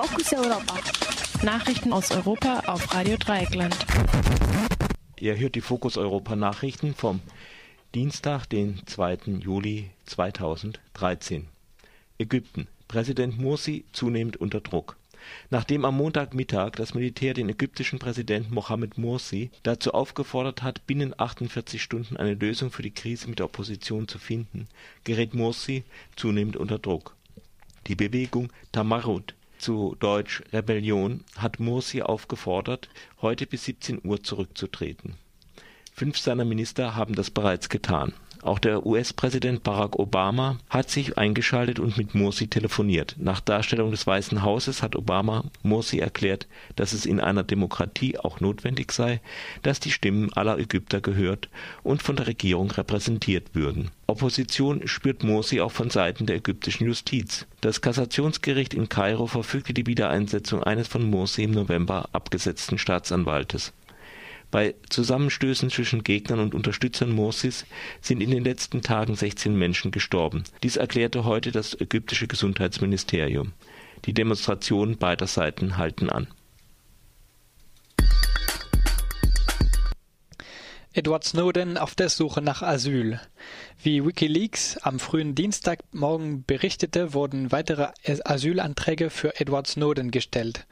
Fokus Europa. Nachrichten aus Europa auf Radio Dreieckland. Ihr hört die Fokus Europa Nachrichten vom Dienstag, den 2. Juli 2013. Ägypten. Präsident Morsi zunehmend unter Druck. Nachdem am Montagmittag das Militär den ägyptischen Präsidenten Mohamed Morsi dazu aufgefordert hat, binnen 48 Stunden eine Lösung für die Krise mit der Opposition zu finden, gerät Morsi zunehmend unter Druck. Die Bewegung Tamarut zu Deutsch Rebellion hat Morsi aufgefordert, heute bis 17 Uhr zurückzutreten. Fünf seiner Minister haben das bereits getan auch der US-Präsident Barack Obama hat sich eingeschaltet und mit Morsi telefoniert. Nach Darstellung des Weißen Hauses hat Obama Morsi erklärt, dass es in einer Demokratie auch notwendig sei, dass die Stimmen aller Ägypter gehört und von der Regierung repräsentiert würden. Opposition spürt Morsi auch von Seiten der ägyptischen Justiz. Das Kassationsgericht in Kairo verfügte die Wiedereinsetzung eines von Morsi im November abgesetzten Staatsanwaltes bei Zusammenstößen zwischen Gegnern und Unterstützern Morsis sind in den letzten Tagen 16 Menschen gestorben. Dies erklärte heute das ägyptische Gesundheitsministerium. Die Demonstrationen beider Seiten halten an. Edward Snowden auf der Suche nach Asyl. Wie Wikileaks am frühen Dienstagmorgen berichtete, wurden weitere Asylanträge für Edward Snowden gestellt.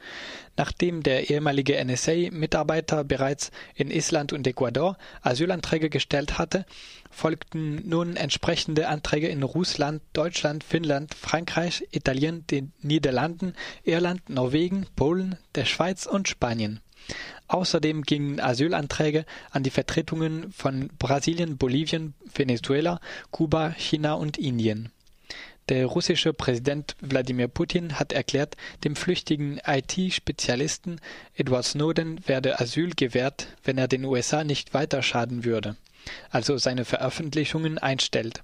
Nachdem der ehemalige NSA-Mitarbeiter bereits in Island und Ecuador Asylanträge gestellt hatte, folgten nun entsprechende Anträge in Russland, Deutschland, Finnland, Frankreich, Italien, den Niederlanden, Irland, Norwegen, Polen, der Schweiz und Spanien. Außerdem gingen Asylanträge an die Vertretungen von Brasilien, Bolivien, Venezuela, Kuba, China und Indien. Der russische Präsident Wladimir Putin hat erklärt, dem flüchtigen IT-Spezialisten Edward Snowden werde Asyl gewährt, wenn er den USA nicht weiter schaden würde, also seine Veröffentlichungen einstellt.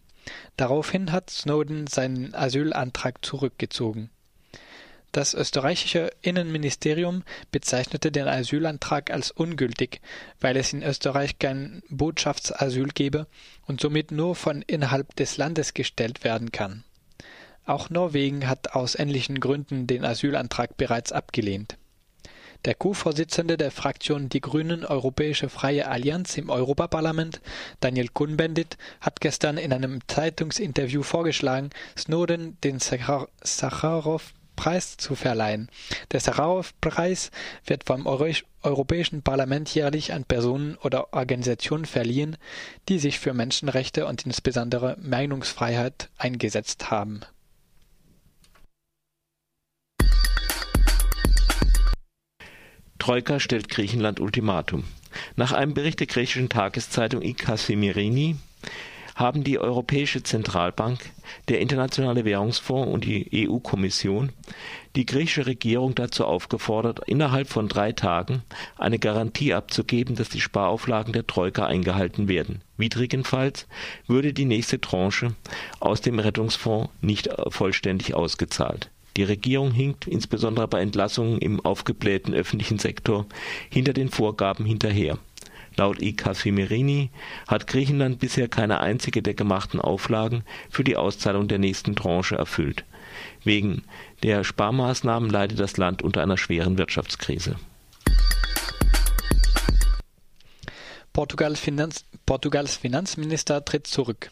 Daraufhin hat Snowden seinen Asylantrag zurückgezogen das österreichische Innenministerium bezeichnete den Asylantrag als ungültig, weil es in Österreich kein Botschaftsasyl gebe und somit nur von innerhalb des Landes gestellt werden kann. Auch Norwegen hat aus ähnlichen Gründen den Asylantrag bereits abgelehnt. Der Co-Vorsitzende der Fraktion Die Grünen Europäische Freie Allianz im Europaparlament, Daniel Kuhn-Bendit, hat gestern in einem Zeitungsinterview vorgeschlagen, Snowden den Sacharow Preis zu verleihen. Der Sacharow-Preis wird vom Europäischen Parlament jährlich an Personen oder Organisationen verliehen, die sich für Menschenrechte und insbesondere Meinungsfreiheit eingesetzt haben. Troika stellt Griechenland Ultimatum. Nach einem Bericht der griechischen Tageszeitung Ikasimirini haben die Europäische Zentralbank, der Internationale Währungsfonds und die EU-Kommission die griechische Regierung dazu aufgefordert, innerhalb von drei Tagen eine Garantie abzugeben, dass die Sparauflagen der Troika eingehalten werden. Widrigenfalls würde die nächste Tranche aus dem Rettungsfonds nicht vollständig ausgezahlt. Die Regierung hinkt, insbesondere bei Entlassungen im aufgeblähten öffentlichen Sektor, hinter den Vorgaben hinterher Laut I. Casimirini hat Griechenland bisher keine einzige der gemachten Auflagen für die Auszahlung der nächsten Tranche erfüllt. Wegen der Sparmaßnahmen leidet das Land unter einer schweren Wirtschaftskrise. Portugals, Finanz Portugals Finanzminister tritt zurück.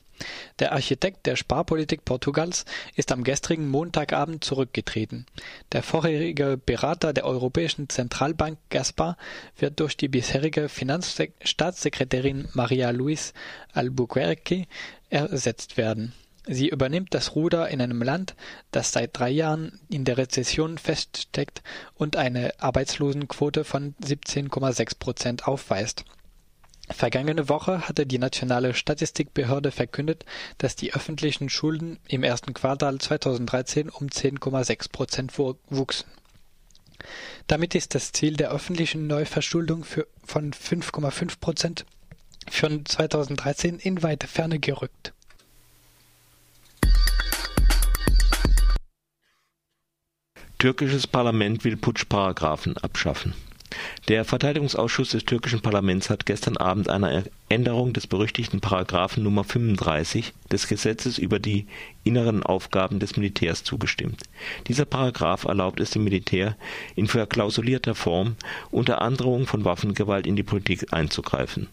Der Architekt der Sparpolitik Portugals ist am gestrigen Montagabend zurückgetreten. Der vorherige Berater der Europäischen Zentralbank Gaspar wird durch die bisherige Finanzstaatssekretärin Maria Luis Albuquerque ersetzt werden. Sie übernimmt das Ruder in einem Land, das seit drei Jahren in der Rezession feststeckt und eine Arbeitslosenquote von 17,6 Prozent aufweist Vergangene Woche hatte die nationale Statistikbehörde verkündet, dass die öffentlichen Schulden im ersten Quartal 2013 um 10,6 Prozent wuchsen. Damit ist das Ziel der öffentlichen Neuverschuldung von 5,5 Prozent für 2013 in weite Ferne gerückt. Türkisches Parlament will Putschparagraphen abschaffen. Der Verteidigungsausschuss des türkischen Parlaments hat gestern Abend einer Änderung des berüchtigten Paragraphen Nummer 35 des Gesetzes über die inneren Aufgaben des Militärs zugestimmt. Dieser Paragraph erlaubt es dem Militär, in verklausulierter Form unter Androhung von Waffengewalt in die Politik einzugreifen.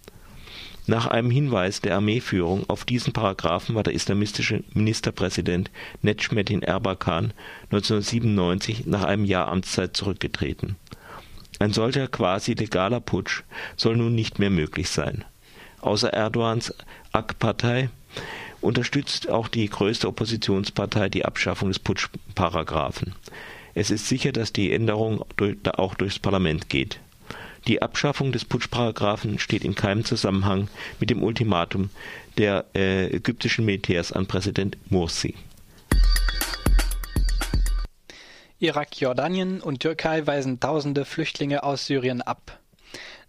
Nach einem Hinweis der Armeeführung auf diesen Paragraphen war der islamistische Ministerpräsident Necmettin Erbakan 1997 nach einem Jahr Amtszeit zurückgetreten ein solcher quasi legaler Putsch soll nun nicht mehr möglich sein. Außer Erdogans AK-Partei unterstützt auch die größte Oppositionspartei die Abschaffung des Putschparagraphen. Es ist sicher, dass die Änderung auch durchs Parlament geht. Die Abschaffung des Putschparagraphen steht in keinem Zusammenhang mit dem Ultimatum der äh, ägyptischen Militärs an Präsident Morsi. Irak, Jordanien und Türkei weisen tausende Flüchtlinge aus Syrien ab.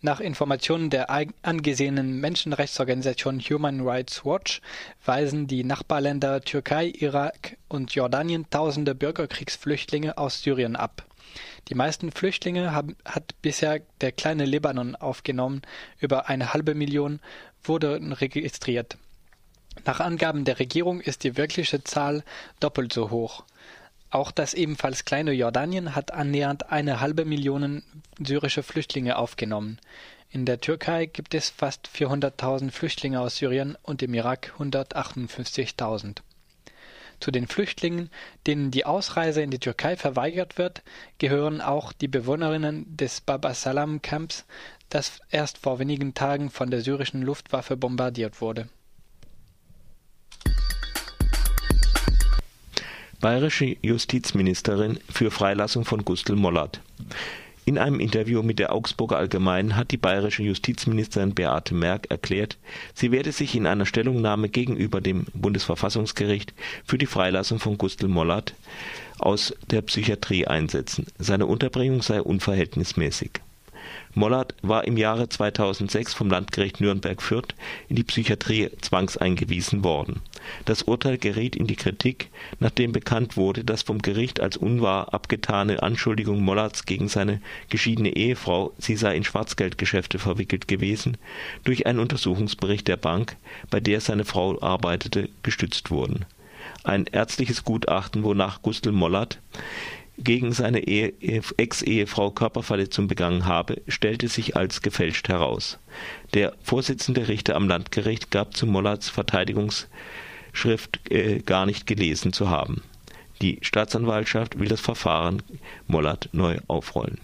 Nach Informationen der angesehenen Menschenrechtsorganisation Human Rights Watch weisen die Nachbarländer Türkei, Irak und Jordanien tausende Bürgerkriegsflüchtlinge aus Syrien ab. Die meisten Flüchtlinge haben, hat bisher der kleine Libanon aufgenommen, über eine halbe Million wurden registriert. Nach Angaben der Regierung ist die wirkliche Zahl doppelt so hoch. Auch das ebenfalls kleine Jordanien hat annähernd eine halbe Million syrische Flüchtlinge aufgenommen. In der Türkei gibt es fast 400.000 Flüchtlinge aus Syrien und im Irak 158.000. Zu den Flüchtlingen, denen die Ausreise in die Türkei verweigert wird, gehören auch die Bewohnerinnen des Baba Salam Camps, das erst vor wenigen Tagen von der syrischen Luftwaffe bombardiert wurde Bayerische Justizministerin für Freilassung von Gustl Mollert. In einem Interview mit der Augsburger Allgemeinen hat die bayerische Justizministerin Beate Merck erklärt, sie werde sich in einer Stellungnahme gegenüber dem Bundesverfassungsgericht für die Freilassung von Gustl Mollert aus der Psychiatrie einsetzen. Seine Unterbringung sei unverhältnismäßig Mollert war im Jahre 2006 vom Landgericht Nürnberg-Fürth in die Psychiatrie zwangseingewiesen worden. Das Urteil geriet in die Kritik, nachdem bekannt wurde, dass vom Gericht als unwahr abgetane Anschuldigung Mollerts gegen seine geschiedene Ehefrau, sie sei in Schwarzgeldgeschäfte verwickelt gewesen, durch einen Untersuchungsbericht der Bank, bei der seine Frau arbeitete, gestützt wurden. Ein ärztliches Gutachten, wonach Gustl Mollert gegen seine Ex-Ehefrau Körperverletzung begangen habe, stellte sich als gefälscht heraus. Der Vorsitzende Richter am Landgericht gab zu Mollerts Verteidigungsschrift äh, gar nicht gelesen zu haben. Die Staatsanwaltschaft will das Verfahren Mollert neu aufrollen